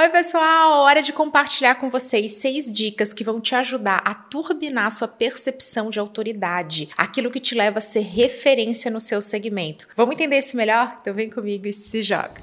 Oi, pessoal! Hora de compartilhar com vocês seis dicas que vão te ajudar a turbinar sua percepção de autoridade, aquilo que te leva a ser referência no seu segmento. Vamos entender isso melhor? Então vem comigo e se joga!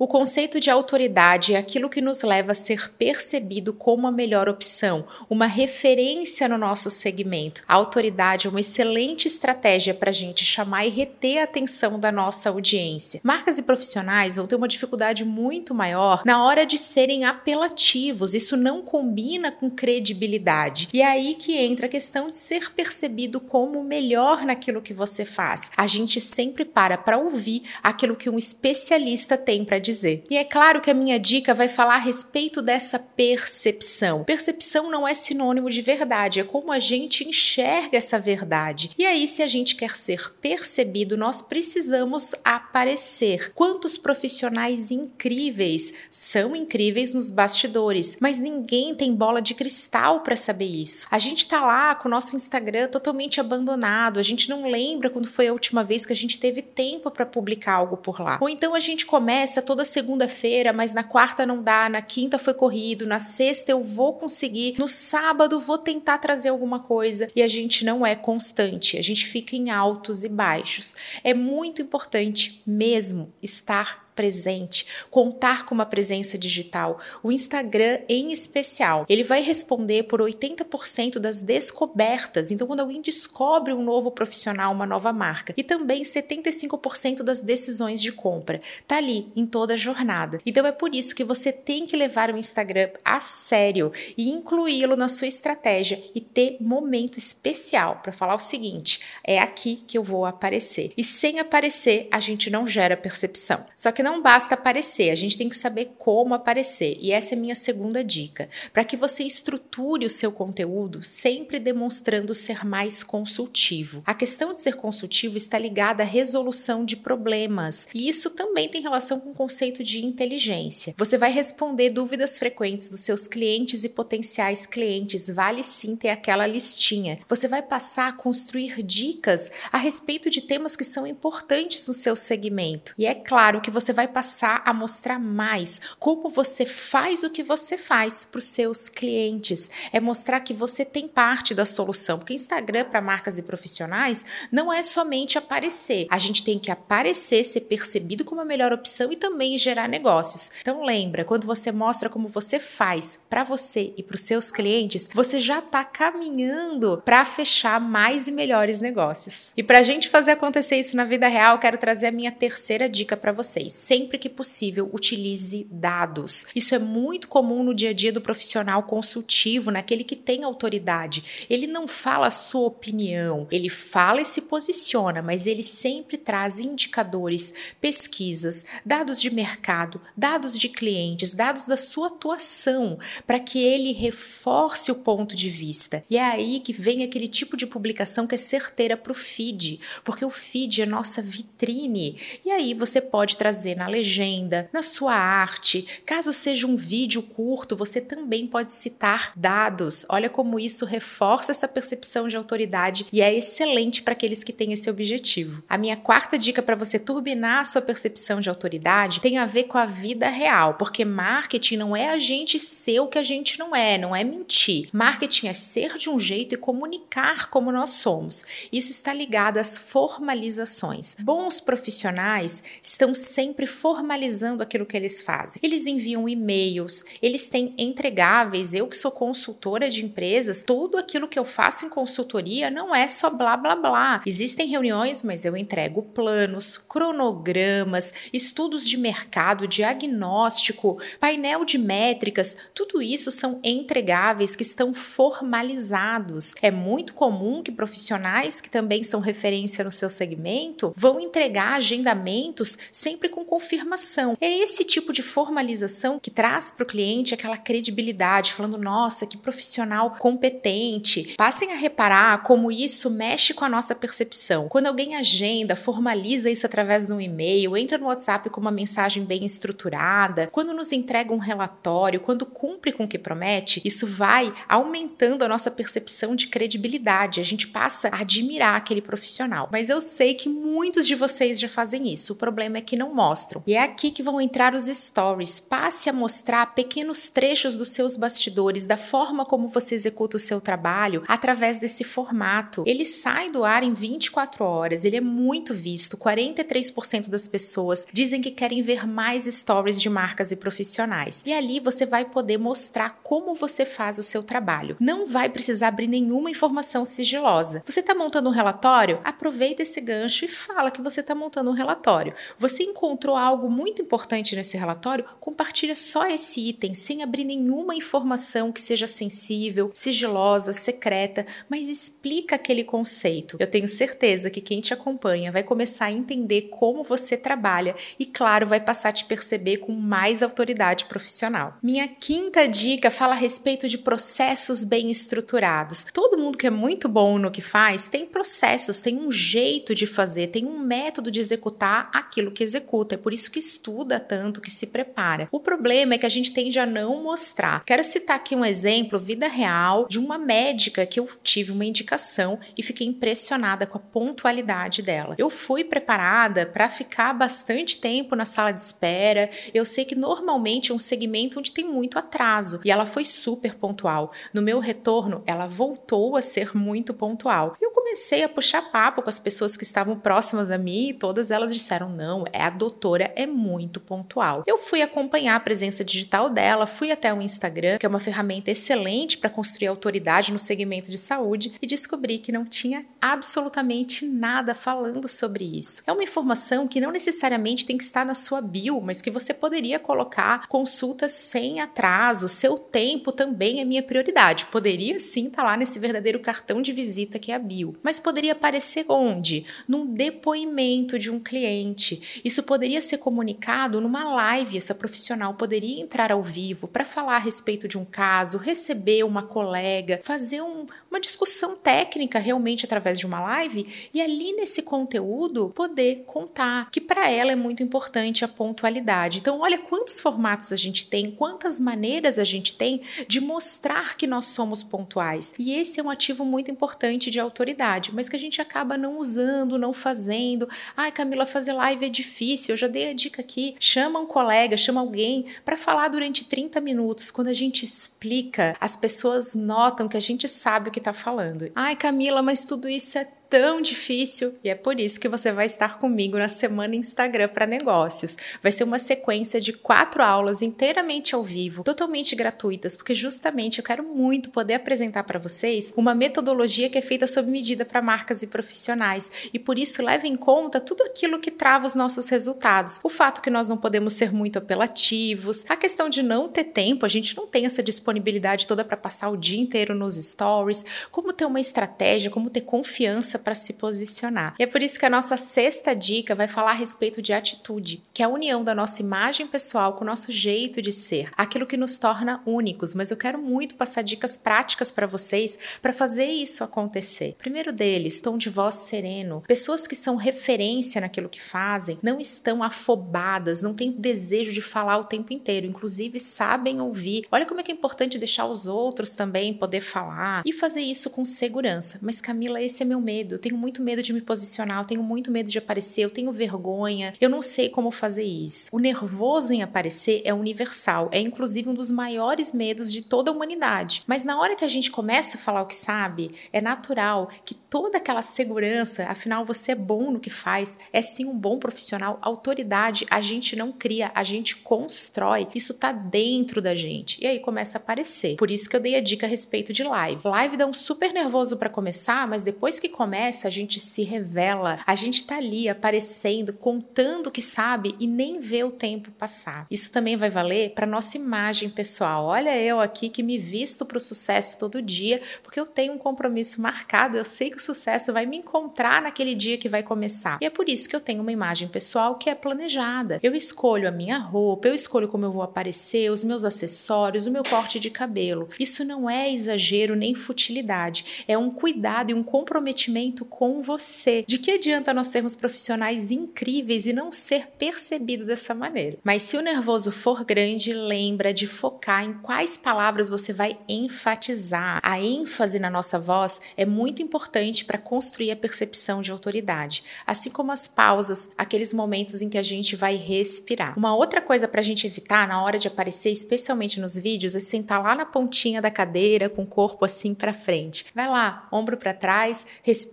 O conceito de autoridade é aquilo que nos leva a ser percebido como a melhor opção, uma referência no nosso segmento. A autoridade é uma excelente estratégia para a gente chamar e reter a atenção da nossa audiência. Marcas e profissionais vão ter uma dificuldade muito maior na hora de serem apelativos. Isso não combina com credibilidade. E é aí que entra a questão de ser percebido como o melhor naquilo que você faz. A gente sempre para para ouvir aquilo que um especialista tem para dizer. E é claro que a minha dica vai falar a respeito dessa percepção. Percepção não é sinônimo de verdade, é como a gente enxerga essa verdade. E aí, se a gente quer ser percebido, nós precisamos aparecer. Quantos profissionais incríveis são incríveis nos bastidores, mas ninguém tem bola de cristal para saber isso. A gente tá lá com o nosso Instagram totalmente abandonado, a gente não lembra quando foi a última vez que a gente teve tempo para publicar algo por lá. Ou então a gente começa todo toda segunda-feira, mas na quarta não dá, na quinta foi corrido, na sexta eu vou conseguir, no sábado vou tentar trazer alguma coisa e a gente não é constante, a gente fica em altos e baixos. É muito importante mesmo estar presente, contar com uma presença digital. O Instagram, em especial, ele vai responder por 80% das descobertas. Então, quando alguém descobre um novo profissional, uma nova marca, e também 75% das decisões de compra, tá ali em toda a jornada. Então, é por isso que você tem que levar o Instagram a sério e incluí-lo na sua estratégia e ter momento especial para falar o seguinte: é aqui que eu vou aparecer. E sem aparecer, a gente não gera percepção. Só que não basta aparecer, a gente tem que saber como aparecer. E essa é minha segunda dica. Para que você estruture o seu conteúdo sempre demonstrando ser mais consultivo. A questão de ser consultivo está ligada à resolução de problemas. E isso também tem relação com o conceito de inteligência. Você vai responder dúvidas frequentes dos seus clientes e potenciais clientes. Vale sim ter aquela listinha. Você vai passar a construir dicas a respeito de temas que são importantes no seu segmento. E é claro que você vai passar a mostrar mais como você faz o que você faz para os seus clientes. É mostrar que você tem parte da solução. Porque Instagram para marcas e profissionais não é somente aparecer. A gente tem que aparecer, ser percebido como a melhor opção e também gerar negócios. Então lembra, quando você mostra como você faz para você e para os seus clientes, você já está caminhando para fechar mais e melhores negócios. E para a gente fazer acontecer isso na vida real, quero trazer a minha terceira dica para vocês sempre que possível, utilize dados. Isso é muito comum no dia a dia do profissional consultivo, naquele que tem autoridade. Ele não fala a sua opinião, ele fala e se posiciona, mas ele sempre traz indicadores, pesquisas, dados de mercado, dados de clientes, dados da sua atuação, para que ele reforce o ponto de vista. E é aí que vem aquele tipo de publicação que é certeira para o feed, porque o feed é nossa vitrine. E aí você pode trazer na legenda, na sua arte. Caso seja um vídeo curto, você também pode citar dados. Olha como isso reforça essa percepção de autoridade e é excelente para aqueles que têm esse objetivo. A minha quarta dica para você turbinar a sua percepção de autoridade tem a ver com a vida real, porque marketing não é a gente ser o que a gente não é, não é mentir. Marketing é ser de um jeito e comunicar como nós somos. Isso está ligado às formalizações. Bons profissionais estão sempre formalizando aquilo que eles fazem. Eles enviam e-mails, eles têm entregáveis. Eu que sou consultora de empresas, tudo aquilo que eu faço em consultoria não é só blá blá blá. Existem reuniões, mas eu entrego planos, cronogramas, estudos de mercado, diagnóstico, painel de métricas, tudo isso são entregáveis que estão formalizados. É muito comum que profissionais que também são referência no seu segmento vão entregar agendamentos sempre com confirmação. É esse tipo de formalização que traz para o cliente aquela credibilidade, falando: nossa, que profissional competente. Passem a reparar como isso mexe com a nossa percepção. Quando alguém agenda, formaliza isso através de um e-mail, entra no WhatsApp com uma mensagem bem estruturada, quando nos entrega um relatório, quando cumpre com o que promete, isso vai aumentando a nossa percepção de credibilidade. A gente passa a admirar aquele profissional. Mas eu sei que muitos de vocês já fazem isso. O problema é que não mostram. E é aqui que vão entrar os stories. Passe a mostrar pequenos trechos dos seus bastidores, da forma como você executa o seu trabalho através desse formato. Ele sai do ar em 24 horas, ele é muito visto. 43% das pessoas dizem que querem ver mais stories de marcas e profissionais. E ali você vai poder mostrar como você faz o seu trabalho. Não vai precisar abrir nenhuma informação sigilosa. Você está montando um relatório? Aproveita esse gancho e fala que você está montando um relatório. Você encontrou algo muito importante nesse relatório? Compartilha só esse item, sem abrir nenhuma informação que seja sensível, sigilosa, secreta, mas explica aquele conceito. Eu tenho certeza que quem te acompanha vai começar a entender como você trabalha e, claro, vai passar a te perceber com mais autoridade profissional. Minha quinta dica fala a respeito de processos bem estruturados. Todo mundo que é muito bom no que faz tem processos, tem um jeito de fazer, tem um método de executar aquilo que executa. É por isso que estuda tanto, que se prepara. O problema é que a gente tende a não mostrar. Quero citar aqui um exemplo, vida real, de uma médica que eu tive uma indicação e fiquei impressionada com a pontualidade dela. Eu fui preparada para ficar bastante tempo na sala de espera. Eu sei que normalmente é um segmento onde tem muito atraso e ela foi super pontual. No meu retorno, ela voltou a ser muito pontual. Eu comecei a puxar papo com as pessoas que estavam próximas a mim e todas elas disseram: não, é a doutora é muito pontual. Eu fui acompanhar a presença digital dela, fui até o Instagram, que é uma ferramenta excelente para construir autoridade no segmento de saúde, e descobri que não tinha absolutamente nada falando sobre isso. É uma informação que não necessariamente tem que estar na sua bio, mas que você poderia colocar consultas sem atraso, seu tempo também é minha prioridade. Poderia sim estar lá nesse verdadeiro cartão de visita que é a bio mas poderia aparecer onde? Num depoimento de um cliente. Isso poderia ser comunicado numa live. Essa profissional poderia entrar ao vivo para falar a respeito de um caso, receber uma colega, fazer um, uma discussão técnica realmente através de uma live e ali nesse conteúdo poder contar que para ela é muito importante a pontualidade. Então, olha quantos formatos a gente tem, quantas maneiras a gente tem de mostrar que nós somos pontuais. E esse é um ativo muito importante de autoridade mas que a gente acaba não usando, não fazendo. Ai, Camila, fazer live é difícil. Eu já dei a dica aqui. Chama um colega, chama alguém para falar durante 30 minutos. Quando a gente explica, as pessoas notam que a gente sabe o que está falando. Ai, Camila, mas tudo isso é tão difícil e é por isso que você vai estar comigo na semana Instagram para negócios. Vai ser uma sequência de quatro aulas inteiramente ao vivo, totalmente gratuitas, porque justamente eu quero muito poder apresentar para vocês uma metodologia que é feita sob medida para marcas e profissionais e por isso leve em conta tudo aquilo que trava os nossos resultados. O fato que nós não podemos ser muito apelativos, a questão de não ter tempo, a gente não tem essa disponibilidade toda para passar o dia inteiro nos stories, como ter uma estratégia, como ter confiança para se posicionar. E é por isso que a nossa sexta dica vai falar a respeito de atitude, que é a união da nossa imagem pessoal com o nosso jeito de ser, aquilo que nos torna únicos. Mas eu quero muito passar dicas práticas para vocês para fazer isso acontecer. Primeiro deles, tom de voz sereno. Pessoas que são referência naquilo que fazem não estão afobadas, não têm desejo de falar o tempo inteiro, inclusive sabem ouvir. Olha como é que é importante deixar os outros também poder falar e fazer isso com segurança. Mas Camila, esse é meu medo medo, eu tenho muito medo de me posicionar, eu tenho muito medo de aparecer, eu tenho vergonha, eu não sei como fazer isso. O nervoso em aparecer é universal, é inclusive um dos maiores medos de toda a humanidade. Mas na hora que a gente começa a falar o que sabe, é natural que toda aquela segurança, afinal você é bom no que faz, é sim um bom profissional, autoridade a gente não cria, a gente constrói. Isso tá dentro da gente. E aí começa a aparecer. Por isso que eu dei a dica a respeito de live. Live dá um super nervoso para começar, mas depois que começa a gente se revela, a gente tá ali aparecendo, contando o que sabe e nem vê o tempo passar. Isso também vai valer para nossa imagem pessoal. Olha eu aqui que me visto para o sucesso todo dia, porque eu tenho um compromisso marcado, eu sei que o sucesso vai me encontrar naquele dia que vai começar. E é por isso que eu tenho uma imagem pessoal que é planejada. Eu escolho a minha roupa, eu escolho como eu vou aparecer, os meus acessórios, o meu corte de cabelo. Isso não é exagero nem futilidade, é um cuidado e um comprometimento com você. De que adianta nós sermos profissionais incríveis e não ser percebido dessa maneira? Mas se o nervoso for grande, lembra de focar em quais palavras você vai enfatizar. A ênfase na nossa voz é muito importante para construir a percepção de autoridade, assim como as pausas, aqueles momentos em que a gente vai respirar. Uma outra coisa para a gente evitar na hora de aparecer, especialmente nos vídeos, é sentar lá na pontinha da cadeira com o corpo assim para frente. Vai lá, ombro para trás,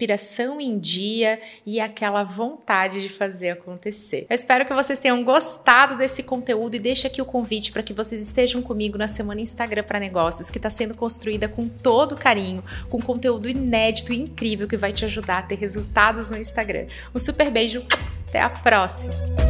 respiração em dia e aquela vontade de fazer acontecer. Eu espero que vocês tenham gostado desse conteúdo e deixe aqui o convite para que vocês estejam comigo na semana Instagram para negócios, que está sendo construída com todo carinho, com conteúdo inédito e incrível que vai te ajudar a ter resultados no Instagram. Um super beijo, até a próxima!